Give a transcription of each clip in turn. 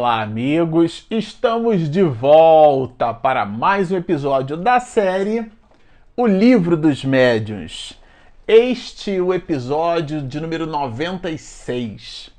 Olá, amigos! Estamos de volta para mais um episódio da série O Livro dos Médiuns. Este é o episódio de número 96.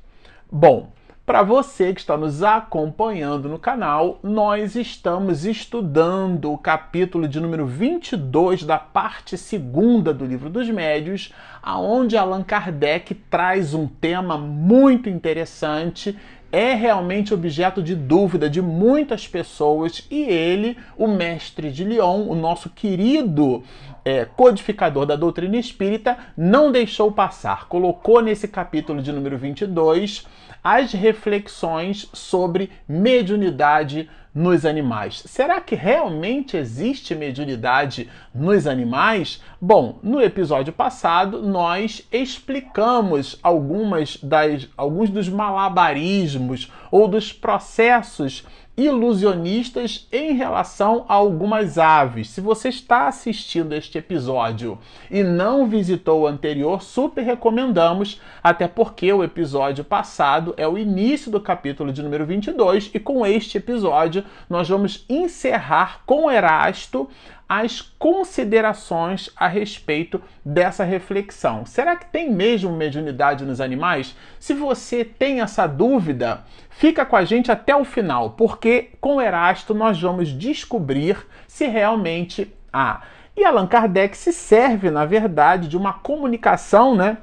Bom, para você que está nos acompanhando no canal, nós estamos estudando o capítulo de número 22 da parte segunda do Livro dos Médios, aonde Allan Kardec traz um tema muito interessante é realmente objeto de dúvida de muitas pessoas e ele, o mestre de Lyon, o nosso querido é, codificador da doutrina espírita, não deixou passar. Colocou nesse capítulo de número 22 as reflexões sobre mediunidade nos animais. Será que realmente existe mediunidade nos animais? Bom, no episódio passado nós explicamos algumas das alguns dos malabarismos ou dos processos ilusionistas em relação a algumas aves. Se você está assistindo este episódio e não visitou o anterior, super recomendamos, até porque o episódio passado é o início do capítulo de número 22 e com este episódio nós vamos encerrar com Erasto as considerações a respeito dessa reflexão. Será que tem mesmo mediunidade nos animais? Se você tem essa dúvida, fica com a gente até o final, porque com Erasto nós vamos descobrir se realmente há. E Allan Kardec se serve, na verdade, de uma comunicação, né?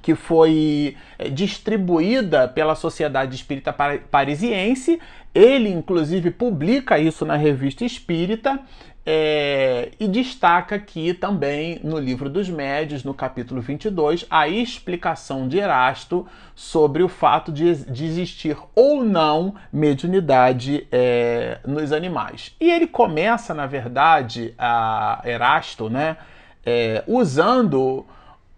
Que foi eh, distribuída pela Sociedade Espírita Parisiense. Ele, inclusive, publica isso na Revista Espírita é, e destaca aqui também no livro dos médios, no capítulo 22, a explicação de Erasto sobre o fato de, de existir ou não mediunidade é, nos animais. E ele começa, na verdade, a Erasto, né, é, usando,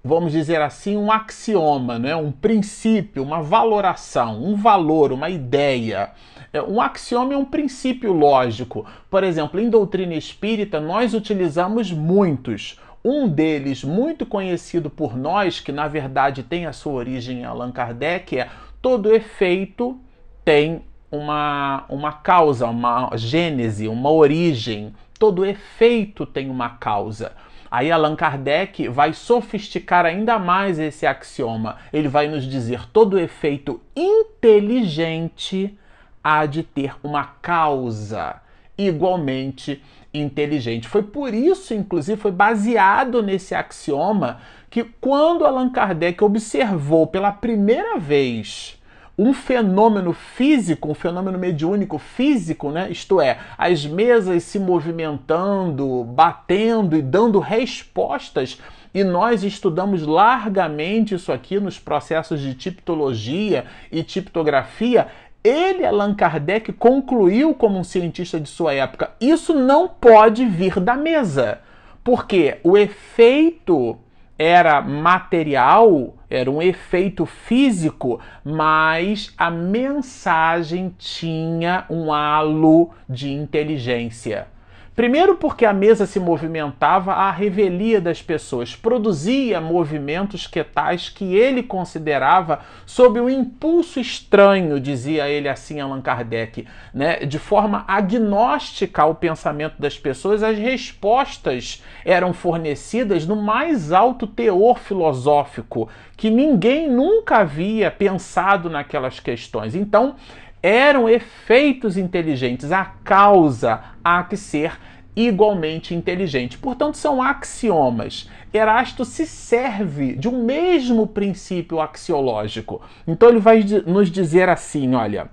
vamos dizer assim, um axioma, né, um princípio, uma valoração, um valor, uma ideia é, um axioma é um princípio lógico. Por exemplo, em doutrina espírita, nós utilizamos muitos. Um deles, muito conhecido por nós, que na verdade tem a sua origem em Allan Kardec, é todo efeito tem uma, uma causa, uma gênese, uma origem. Todo efeito tem uma causa. Aí Allan Kardec vai sofisticar ainda mais esse axioma. Ele vai nos dizer todo efeito inteligente há de ter uma causa igualmente inteligente. Foi por isso, inclusive, foi baseado nesse axioma que quando Allan Kardec observou pela primeira vez um fenômeno físico, um fenômeno mediúnico físico, né? isto é, as mesas se movimentando, batendo e dando respostas, e nós estudamos largamente isso aqui nos processos de tipologia e tiptografia, ele, Allan Kardec, concluiu como um cientista de sua época: isso não pode vir da mesa, porque o efeito era material, era um efeito físico, mas a mensagem tinha um halo de inteligência. Primeiro, porque a mesa se movimentava à revelia das pessoas, produzia movimentos que tais que ele considerava sob um impulso estranho, dizia ele assim Allan Kardec, né? de forma agnóstica ao pensamento das pessoas, as respostas eram fornecidas no mais alto teor filosófico, que ninguém nunca havia pensado naquelas questões. Então, eram efeitos inteligentes, a causa há que ser igualmente inteligente. Portanto, são axiomas. Erasto se serve de um mesmo princípio axiológico. Então, ele vai nos dizer assim: olha,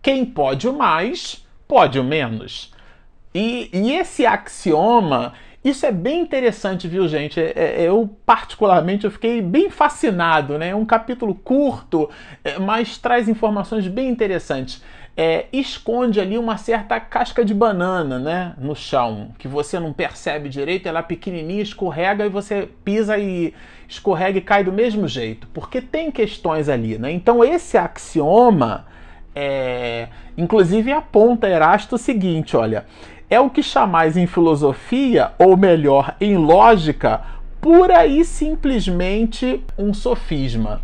quem pode o mais, pode o menos. E, e esse axioma isso é bem interessante, viu, gente? É, é, eu, particularmente, eu fiquei bem fascinado, né? É um capítulo curto, é, mas traz informações bem interessantes. É, esconde ali uma certa casca de banana, né? No chão, que você não percebe direito, ela é pequenininha, escorrega e você pisa e escorrega e cai do mesmo jeito, porque tem questões ali, né? Então, esse axioma, é, inclusive, aponta Erasto o seguinte: olha é o que chamais em filosofia, ou melhor, em lógica, pura e simplesmente um sofisma.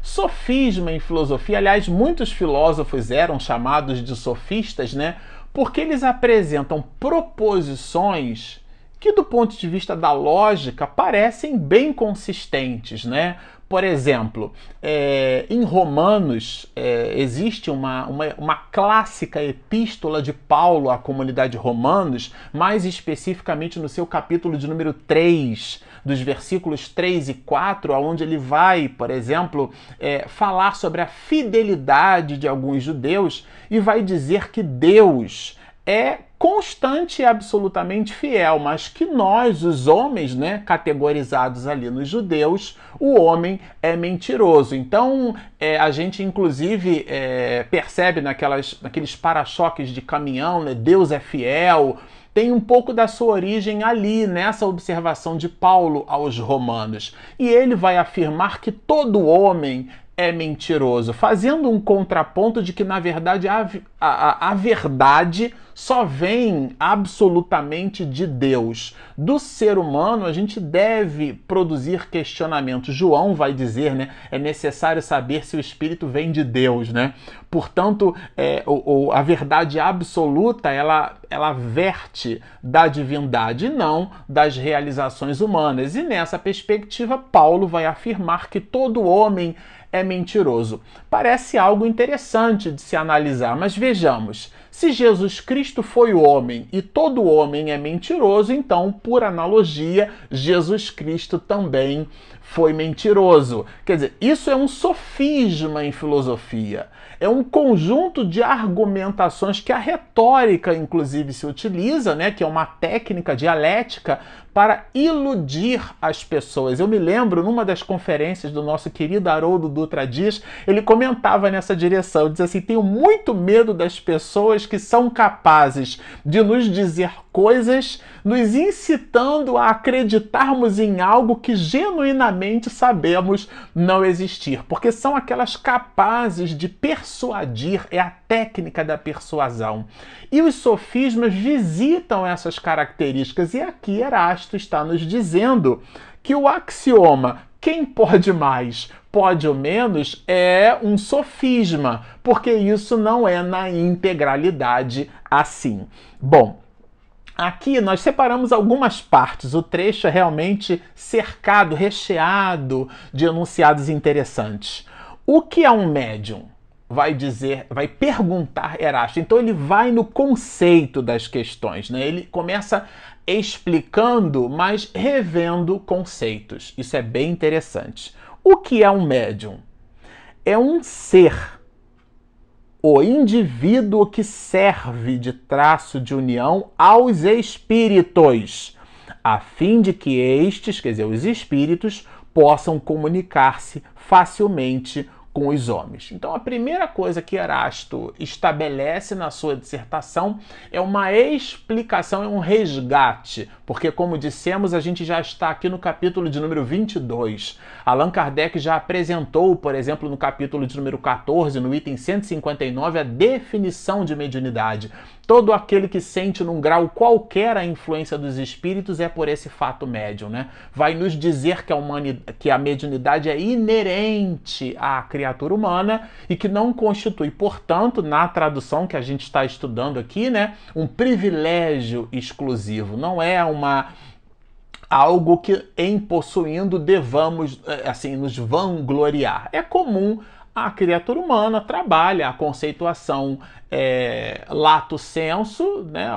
Sofisma em filosofia, aliás, muitos filósofos eram chamados de sofistas, né? Porque eles apresentam proposições que, do ponto de vista da lógica, parecem bem consistentes, né? Por exemplo, é, em Romanos é, existe uma, uma, uma, clássica epístola de Paulo à comunidade Romanos, mais especificamente no seu capítulo de número 3, dos versículos 3 e 4, onde ele vai, por exemplo, é, falar sobre a fidelidade de alguns judeus e vai dizer que Deus é constante e absolutamente fiel, mas que nós, os homens, né, categorizados ali nos judeus, o homem é mentiroso. Então, é, a gente inclusive é, percebe naquelas, naqueles para-choques de caminhão, né, Deus é fiel, tem um pouco da sua origem ali, nessa observação de Paulo aos Romanos. E ele vai afirmar que todo homem é mentiroso, fazendo um contraponto de que, na verdade, a, a, a, verdade só vem absolutamente de Deus. Do ser humano, a gente deve produzir questionamentos. João vai dizer, né? É necessário saber se o Espírito vem de Deus, né? Portanto, é, o, o, a verdade absoluta, ela, ela verte da divindade não das realizações humanas. E nessa perspectiva, Paulo vai afirmar que todo homem é mentiroso. Parece algo interessante de se analisar, mas vejamos. Se Jesus Cristo foi o homem e todo homem é mentiroso, então, por analogia, Jesus Cristo também foi mentiroso. Quer dizer, isso é um sofisma em filosofia. É um conjunto de argumentações que a retórica, inclusive, se utiliza, né, que é uma técnica dialética para iludir as pessoas. Eu me lembro, numa das conferências do nosso querido Haroldo Dutra Dias, ele comentava nessa direção, diz assim: tenho muito medo das pessoas que são capazes de nos dizer coisas, nos incitando a acreditarmos em algo que genuinamente sabemos não existir, porque são aquelas capazes de persuadir, é a técnica da persuasão. E os sofismas visitam essas características, e aqui Erasto está nos dizendo que o axioma quem pode mais, pode ou menos, é um sofisma, porque isso não é na integralidade assim. Bom, Aqui nós separamos algumas partes. O trecho é realmente cercado, recheado de enunciados interessantes. O que é um médium? Vai dizer, vai perguntar Erasto. Então ele vai no conceito das questões, né? Ele começa explicando, mas revendo conceitos. Isso é bem interessante. O que é um médium? É um ser o indivíduo que serve de traço de união aos espíritos, a fim de que estes, quer dizer, os espíritos, possam comunicar-se facilmente com os homens. Então, a primeira coisa que Erasto estabelece na sua dissertação é uma explicação, é um resgate, porque, como dissemos, a gente já está aqui no capítulo de número 22. Allan Kardec já apresentou, por exemplo, no capítulo de número 14, no item 159, a definição de mediunidade. Todo aquele que sente num grau qualquer a influência dos espíritos é por esse fato médium, né? Vai nos dizer que a, humanidade, que a mediunidade é inerente à criatura humana e que não constitui, portanto, na tradução que a gente está estudando aqui, né, um privilégio exclusivo. Não é uma algo que em possuindo devamos eh, assim nos vangloriar. É comum a criatura humana trabalha a conceituação é, lato senso, né,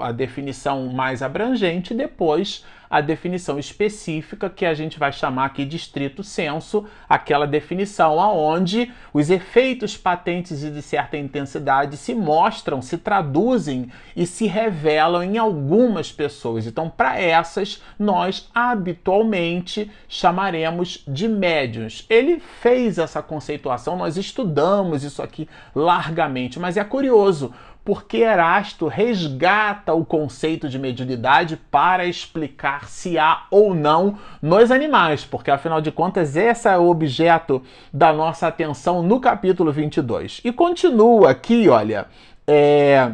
a definição mais abrangente, depois a definição específica que a gente vai chamar aqui de estrito senso, aquela definição aonde os efeitos patentes e de certa intensidade se mostram, se traduzem e se revelam em algumas pessoas. Então, para essas, nós habitualmente chamaremos de médiuns. Ele fez essa conceituação, nós estudamos isso aqui largamente, mas é curioso porque Erasto resgata o conceito de mediunidade para explicar se há ou não nos animais, porque afinal de contas esse é o objeto da nossa atenção no capítulo 22. E continua aqui, olha, é,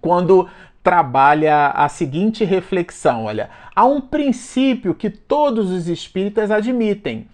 quando trabalha a seguinte reflexão, olha, há um princípio que todos os espíritas admitem.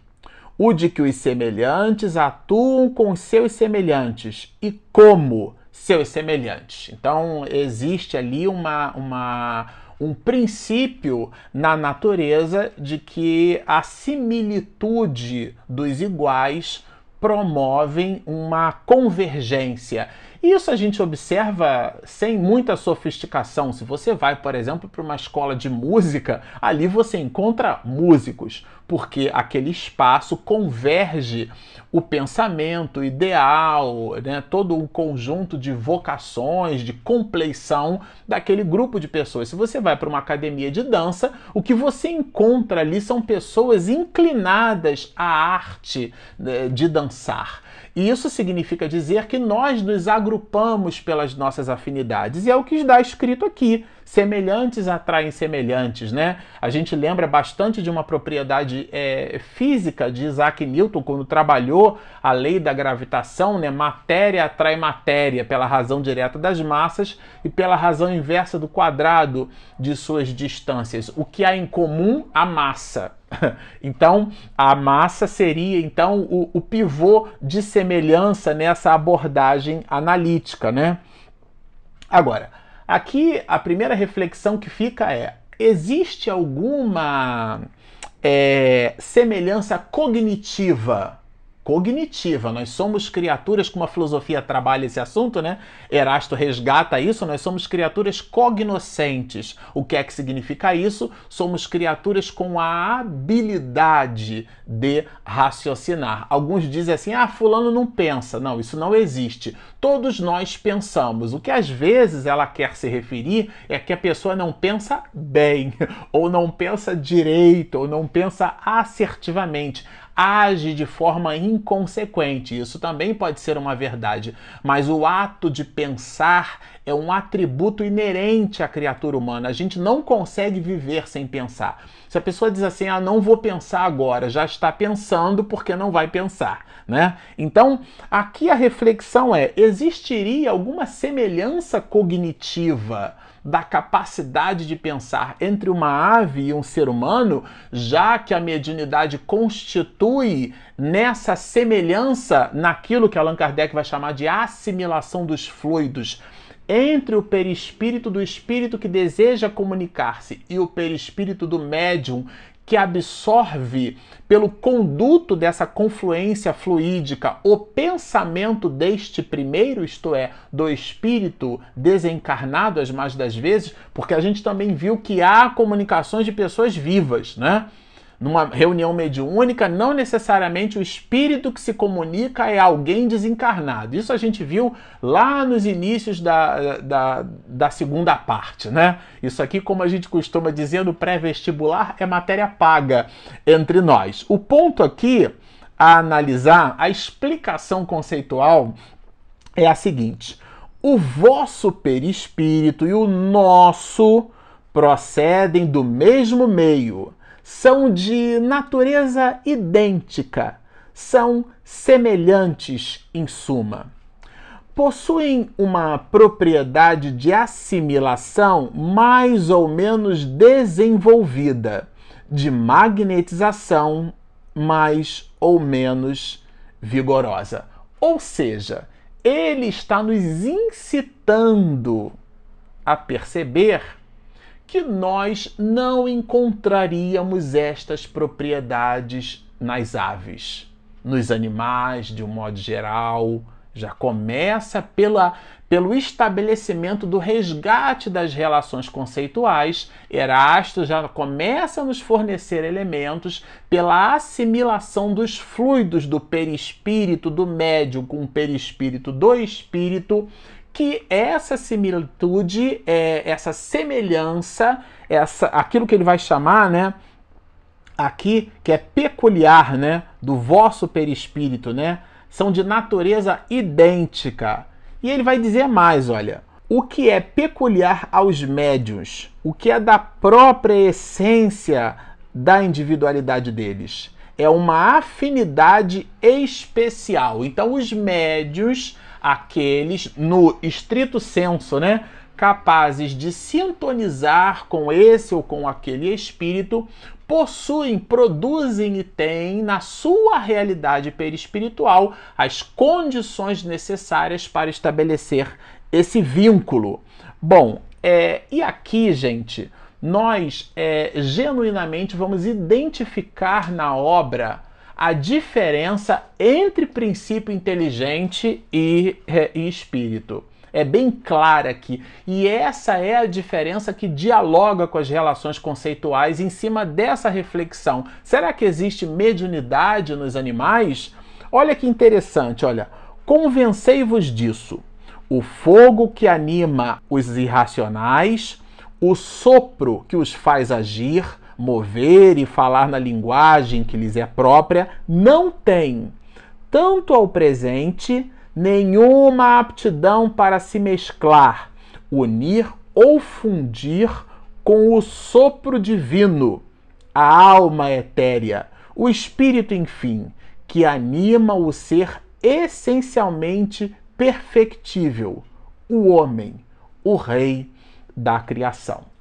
O de que os semelhantes atuam com seus semelhantes e como seus semelhantes. Então, existe ali uma, uma, um princípio na natureza de que a similitude dos iguais promovem uma convergência. Isso a gente observa sem muita sofisticação. Se você vai, por exemplo, para uma escola de música, ali você encontra músicos, porque aquele espaço converge o pensamento ideal, né, todo um conjunto de vocações, de compleição daquele grupo de pessoas. Se você vai para uma academia de dança, o que você encontra ali são pessoas inclinadas à arte né, de dançar. E isso significa dizer que nós nos agrupamos pelas nossas afinidades. E é o que está escrito aqui. Semelhantes atraem semelhantes, né? A gente lembra bastante de uma propriedade é, física de Isaac Newton, quando trabalhou a lei da gravitação, né? Matéria atrai matéria pela razão direta das massas e pela razão inversa do quadrado de suas distâncias. O que há em comum? A massa. Então, a massa seria então o, o pivô de semelhança nessa abordagem analítica, né? Agora, aqui a primeira reflexão que fica é: existe alguma é, semelhança cognitiva cognitiva. Nós somos criaturas, como a filosofia trabalha esse assunto, né? Erasto resgata isso, nós somos criaturas cognoscentes. O que é que significa isso? Somos criaturas com a habilidade de raciocinar. Alguns dizem assim: ah, fulano não pensa. Não, isso não existe. Todos nós pensamos. O que às vezes ela quer se referir é que a pessoa não pensa bem, ou não pensa direito, ou não pensa assertivamente age de forma inconsequente. Isso também pode ser uma verdade, mas o ato de pensar é um atributo inerente à criatura humana. A gente não consegue viver sem pensar. Se a pessoa diz assim, ah, não vou pensar agora, já está pensando porque não vai pensar, né? Então, aqui a reflexão é: existiria alguma semelhança cognitiva? Da capacidade de pensar entre uma ave e um ser humano, já que a mediunidade constitui nessa semelhança naquilo que Allan Kardec vai chamar de assimilação dos fluidos entre o perispírito do espírito que deseja comunicar-se e o perispírito do médium que absorve pelo conduto dessa confluência fluídica o pensamento deste primeiro, isto é, do espírito desencarnado as mais das vezes, porque a gente também viu que há comunicações de pessoas vivas, né? Numa reunião mediúnica, não necessariamente o espírito que se comunica é alguém desencarnado. Isso a gente viu lá nos inícios da, da, da segunda parte, né? Isso aqui, como a gente costuma dizer no pré-vestibular, é matéria paga entre nós. O ponto aqui a analisar, a explicação conceitual é a seguinte: o vosso perispírito e o nosso procedem do mesmo meio são de natureza idêntica, são semelhantes em suma. Possuem uma propriedade de assimilação mais ou menos desenvolvida, de magnetização mais ou menos vigorosa. Ou seja, ele está nos incitando a perceber que nós não encontraríamos estas propriedades nas aves, nos animais, de um modo geral. Já começa pela, pelo estabelecimento do resgate das relações conceituais. Erasto já começa a nos fornecer elementos pela assimilação dos fluidos do perispírito do médium com o perispírito do espírito que essa similitude, é, essa semelhança, essa, aquilo que ele vai chamar, né, aqui, que é peculiar, né, do vosso perispírito, né, são de natureza idêntica. E ele vai dizer mais, olha, o que é peculiar aos médios, o que é da própria essência da individualidade deles, é uma afinidade especial. Então, os médios aqueles, no estrito senso, né? capazes de sintonizar com esse ou com aquele espírito, possuem, produzem e têm na sua realidade perispiritual as condições necessárias para estabelecer esse vínculo. Bom, é, e aqui, gente, nós é, genuinamente vamos identificar na obra a diferença entre princípio inteligente e, e espírito é bem clara aqui. E essa é a diferença que dialoga com as relações conceituais em cima dessa reflexão. Será que existe mediunidade nos animais? Olha que interessante, olha. Convencei-vos disso. O fogo que anima os irracionais, o sopro que os faz agir, mover e falar na linguagem que lhes é própria, não tem, tanto ao presente nenhuma aptidão para se mesclar, unir ou fundir com o sopro divino, a alma etérea, o espírito, enfim, que anima o ser essencialmente perfectível, o homem, o rei da criação.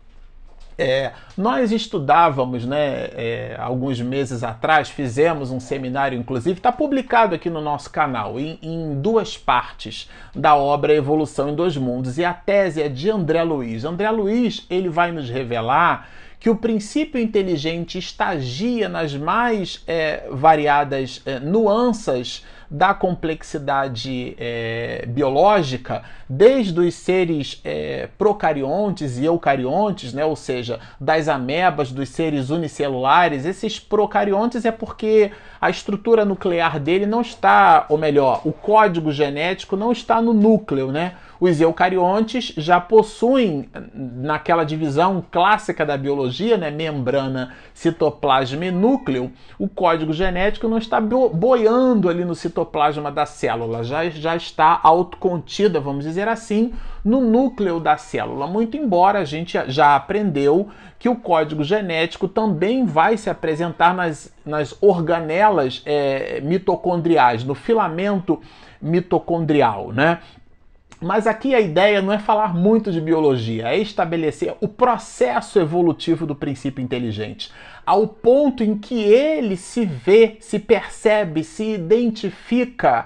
É, nós estudávamos, né, é, alguns meses atrás, fizemos um seminário, inclusive, está publicado aqui no nosso canal, em, em, duas partes da obra Evolução em Dois Mundos. E a tese é de André Luiz. André Luiz ele vai nos revelar que o princípio inteligente estagia nas mais é, variadas é, nuances da complexidade é, biológica, desde os seres é, procariontes e eucariontes, né, ou seja, das amebas, dos seres unicelulares. Esses procariontes é porque a estrutura nuclear dele não está, ou melhor, o código genético não está no núcleo, né? Os eucariontes já possuem, naquela divisão clássica da biologia, né, membrana, citoplasma e núcleo, o código genético não está boiando ali no citoplasma da célula, já, já está autocontida, vamos dizer assim, no núcleo da célula. Muito embora a gente já aprendeu que o código genético também vai se apresentar nas, nas organelas é, mitocondriais, no filamento mitocondrial, né? Mas aqui a ideia não é falar muito de biologia, é estabelecer o processo evolutivo do princípio inteligente, ao ponto em que ele se vê, se percebe, se identifica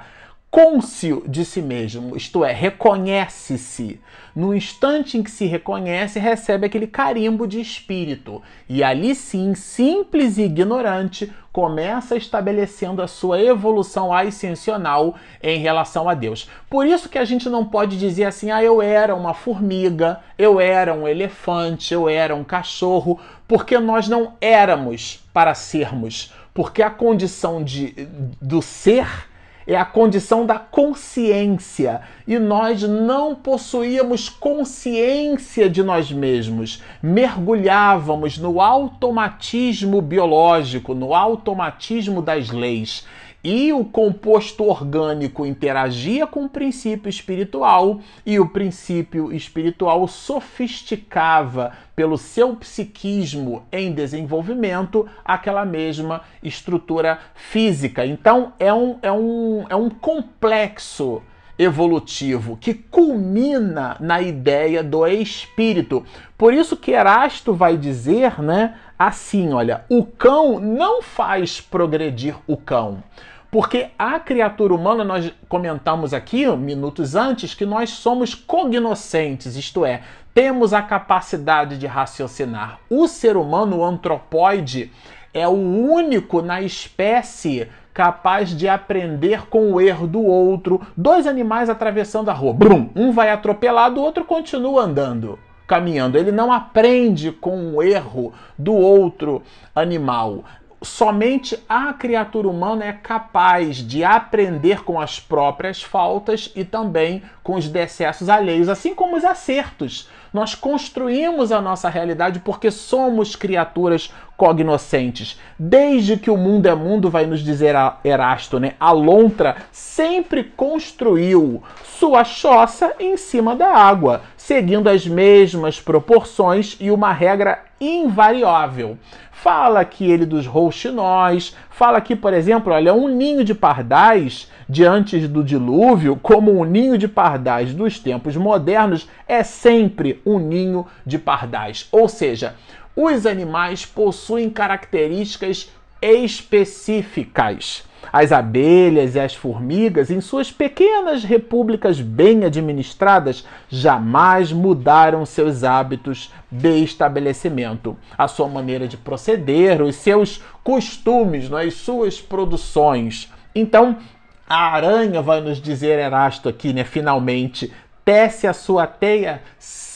côncio de si mesmo, isto é, reconhece-se. No instante em que se reconhece, recebe aquele carimbo de espírito. E ali sim, simples e ignorante, começa estabelecendo a sua evolução ascensional em relação a Deus. Por isso que a gente não pode dizer assim: ah, eu era uma formiga, eu era um elefante, eu era um cachorro, porque nós não éramos para sermos. Porque a condição de, do ser é a condição da consciência. E nós não possuíamos consciência de nós mesmos. Mergulhávamos no automatismo biológico, no automatismo das leis e o composto orgânico interagia com o princípio espiritual e o princípio espiritual sofisticava pelo seu psiquismo em desenvolvimento aquela mesma estrutura física. Então é um, é um, é um complexo evolutivo que culmina na ideia do espírito. Por isso que Erasto vai dizer, né, assim, olha, o cão não faz progredir o cão. Porque a criatura humana, nós comentamos aqui minutos antes que nós somos cognoscentes, isto é, temos a capacidade de raciocinar. O ser humano, o antropóide, é o único na espécie capaz de aprender com o erro do outro. Dois animais atravessando a rua, brum, um vai atropelado, o outro continua andando, caminhando. Ele não aprende com o erro do outro animal. Somente a criatura humana é capaz de aprender com as próprias faltas e também com os decessos alheios, assim como os acertos. Nós construímos a nossa realidade porque somos criaturas cognoscentes. Desde que o mundo é mundo, vai nos dizer Erasto, né? A lontra sempre construiu sua choça em cima da água, seguindo as mesmas proporções e uma regra invariável. Fala aqui ele dos rouxinóis, fala aqui, por exemplo, olha, um ninho de pardais de antes do dilúvio, como um ninho de pardais dos tempos modernos, é sempre um ninho de pardais. Ou seja, os animais possuem características específicas. As abelhas e as formigas, em suas pequenas repúblicas bem administradas, jamais mudaram seus hábitos de estabelecimento, a sua maneira de proceder, os seus costumes, as suas produções. Então, a aranha vai nos dizer Erasto aqui, né, finalmente, tece a sua teia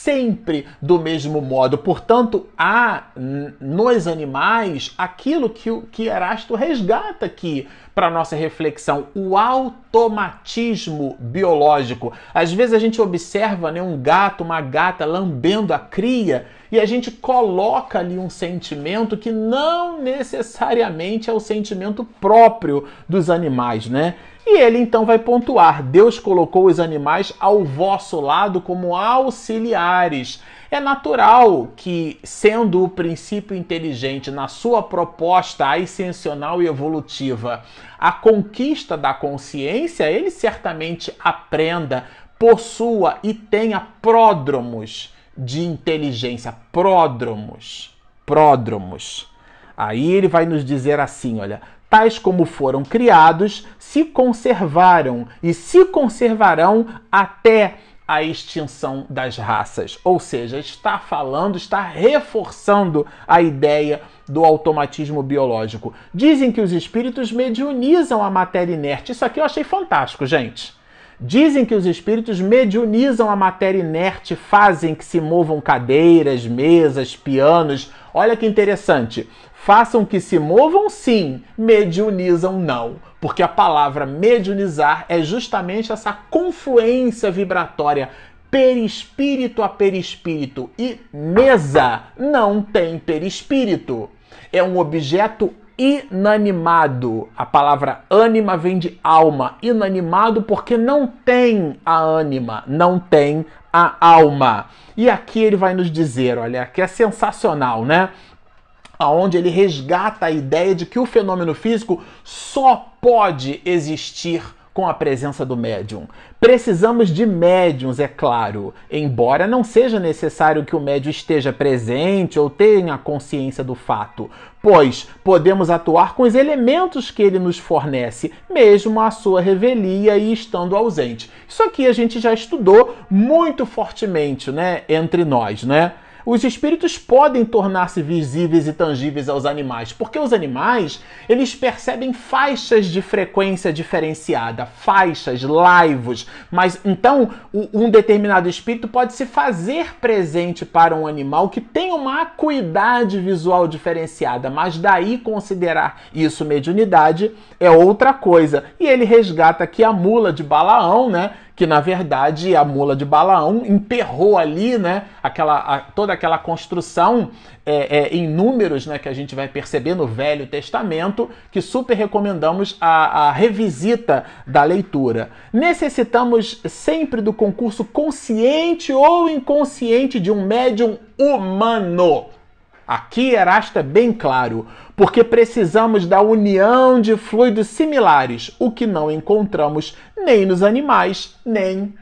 sempre do mesmo modo. Portanto, há nos animais aquilo que, que Erasto resgata aqui para nossa reflexão, o automatismo biológico. Às vezes a gente observa né, um gato, uma gata lambendo a cria e a gente coloca ali um sentimento que não necessariamente é o sentimento próprio dos animais, né? E ele então vai pontuar: Deus colocou os animais ao vosso lado como auxiliares. É natural que, sendo o princípio inteligente na sua proposta ascensional e evolutiva, a conquista da consciência, ele certamente aprenda, possua e tenha pródromos de inteligência. Pródromos. Pródromos. Aí ele vai nos dizer assim: olha, tais como foram criados, se conservaram e se conservarão até a extinção das raças. Ou seja, está falando, está reforçando a ideia do automatismo biológico. Dizem que os espíritos mediunizam a matéria inerte. Isso aqui eu achei fantástico, gente. Dizem que os espíritos mediunizam a matéria inerte, fazem que se movam cadeiras, mesas, pianos. Olha que interessante. Façam que se movam sim, mediunizam não. Porque a palavra mediunizar é justamente essa confluência vibratória perispírito a perispírito. E mesa não tem perispírito. É um objeto inanimado. A palavra ânima vem de alma. Inanimado porque não tem a ânima, não tem a alma. E aqui ele vai nos dizer, olha, que é sensacional, né? aonde ele resgata a ideia de que o fenômeno físico só pode existir com a presença do médium. Precisamos de médiums, é claro, embora não seja necessário que o médium esteja presente ou tenha consciência do fato, pois podemos atuar com os elementos que ele nos fornece, mesmo a sua revelia e estando ausente. Isso aqui a gente já estudou muito fortemente, né, entre nós, né? Os espíritos podem tornar-se visíveis e tangíveis aos animais, porque os animais, eles percebem faixas de frequência diferenciada, faixas, laivos, mas então um determinado espírito pode se fazer presente para um animal que tem uma acuidade visual diferenciada, mas daí considerar isso mediunidade é outra coisa. E ele resgata aqui a mula de Balaão, né? Que na verdade a mula de Balaão emperrou ali, né, aquela, a, toda aquela construção é, é, em números, né, que a gente vai perceber no Velho Testamento, que super recomendamos a, a revisita da leitura. Necessitamos sempre do concurso consciente ou inconsciente de um médium humano. Aqui Erasto é bem claro, porque precisamos da união de fluidos similares, o que não encontramos nem nos animais, nem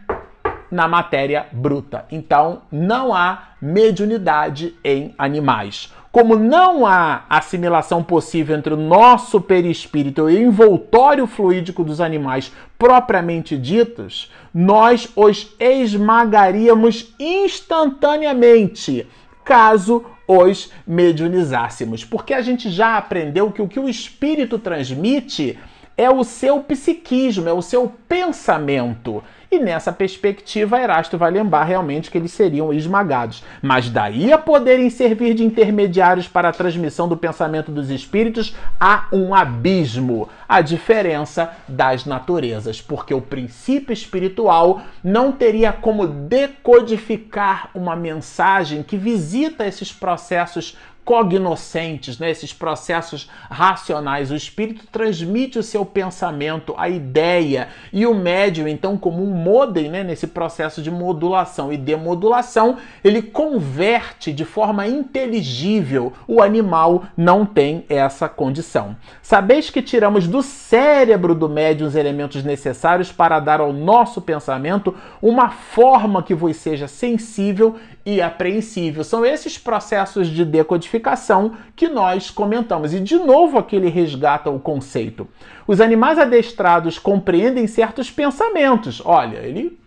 na matéria bruta. Então, não há mediunidade em animais. Como não há assimilação possível entre o nosso perispírito e o envoltório fluídico dos animais propriamente ditos, nós os esmagaríamos instantaneamente caso os mediunizássemos. Porque a gente já aprendeu que o que o espírito transmite é o seu psiquismo, é o seu pensamento. E nessa perspectiva, Erasto vai lembrar realmente que eles seriam esmagados. Mas daí a poderem servir de intermediários para a transmissão do pensamento dos espíritos, há um abismo. A diferença das naturezas, porque o princípio espiritual não teria como decodificar uma mensagem que visita esses processos cognoscentes, né, esses processos racionais. O espírito transmite o seu pensamento, a ideia, e o médium, então, como um modem né, nesse processo de modulação e demodulação, ele converte de forma inteligível. O animal não tem essa condição. Sabeis que tiramos do cérebro do médium os elementos necessários para dar ao nosso pensamento uma forma que vos seja sensível e apreensível. São esses processos de decodificação que nós comentamos. E de novo aqui ele resgata o conceito. Os animais adestrados compreendem certos pensamentos. Olha, ele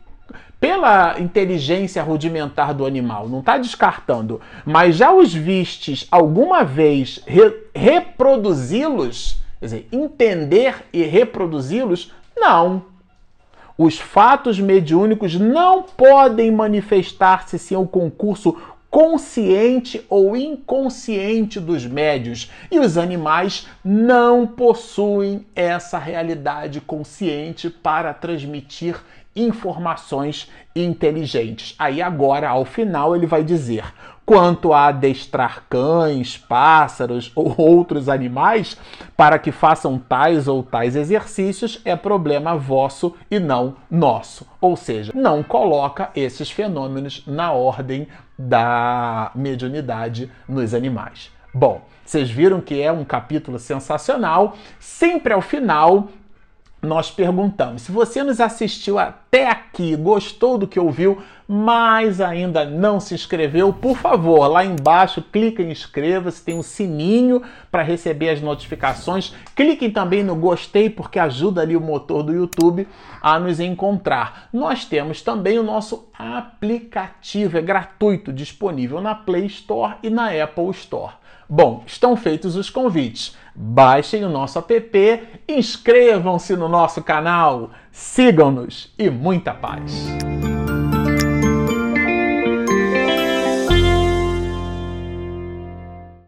pela inteligência rudimentar do animal, não está descartando, mas já os vistes alguma vez re reproduzi-los, quer dizer, entender e reproduzi-los, não. Os fatos mediúnicos não podem manifestar-se sem o concurso consciente ou inconsciente dos médios, e os animais não possuem essa realidade consciente para transmitir informações inteligentes. Aí agora, ao final, ele vai dizer: quanto a adestrar cães, pássaros ou outros animais para que façam tais ou tais exercícios é problema vosso e não nosso. Ou seja, não coloca esses fenômenos na ordem da mediunidade nos animais. Bom, vocês viram que é um capítulo sensacional. Sempre ao final nós perguntamos. Se você nos assistiu até aqui, gostou do que ouviu, mas ainda não se inscreveu, por favor, lá embaixo clique em inscreva-se, tem um sininho para receber as notificações. Cliquem também no gostei porque ajuda ali o motor do YouTube a nos encontrar. Nós temos também o nosso aplicativo, é gratuito, disponível na Play Store e na Apple Store. Bom, estão feitos os convites. Baixem o nosso app, inscrevam-se no nosso canal, sigam-nos e muita paz!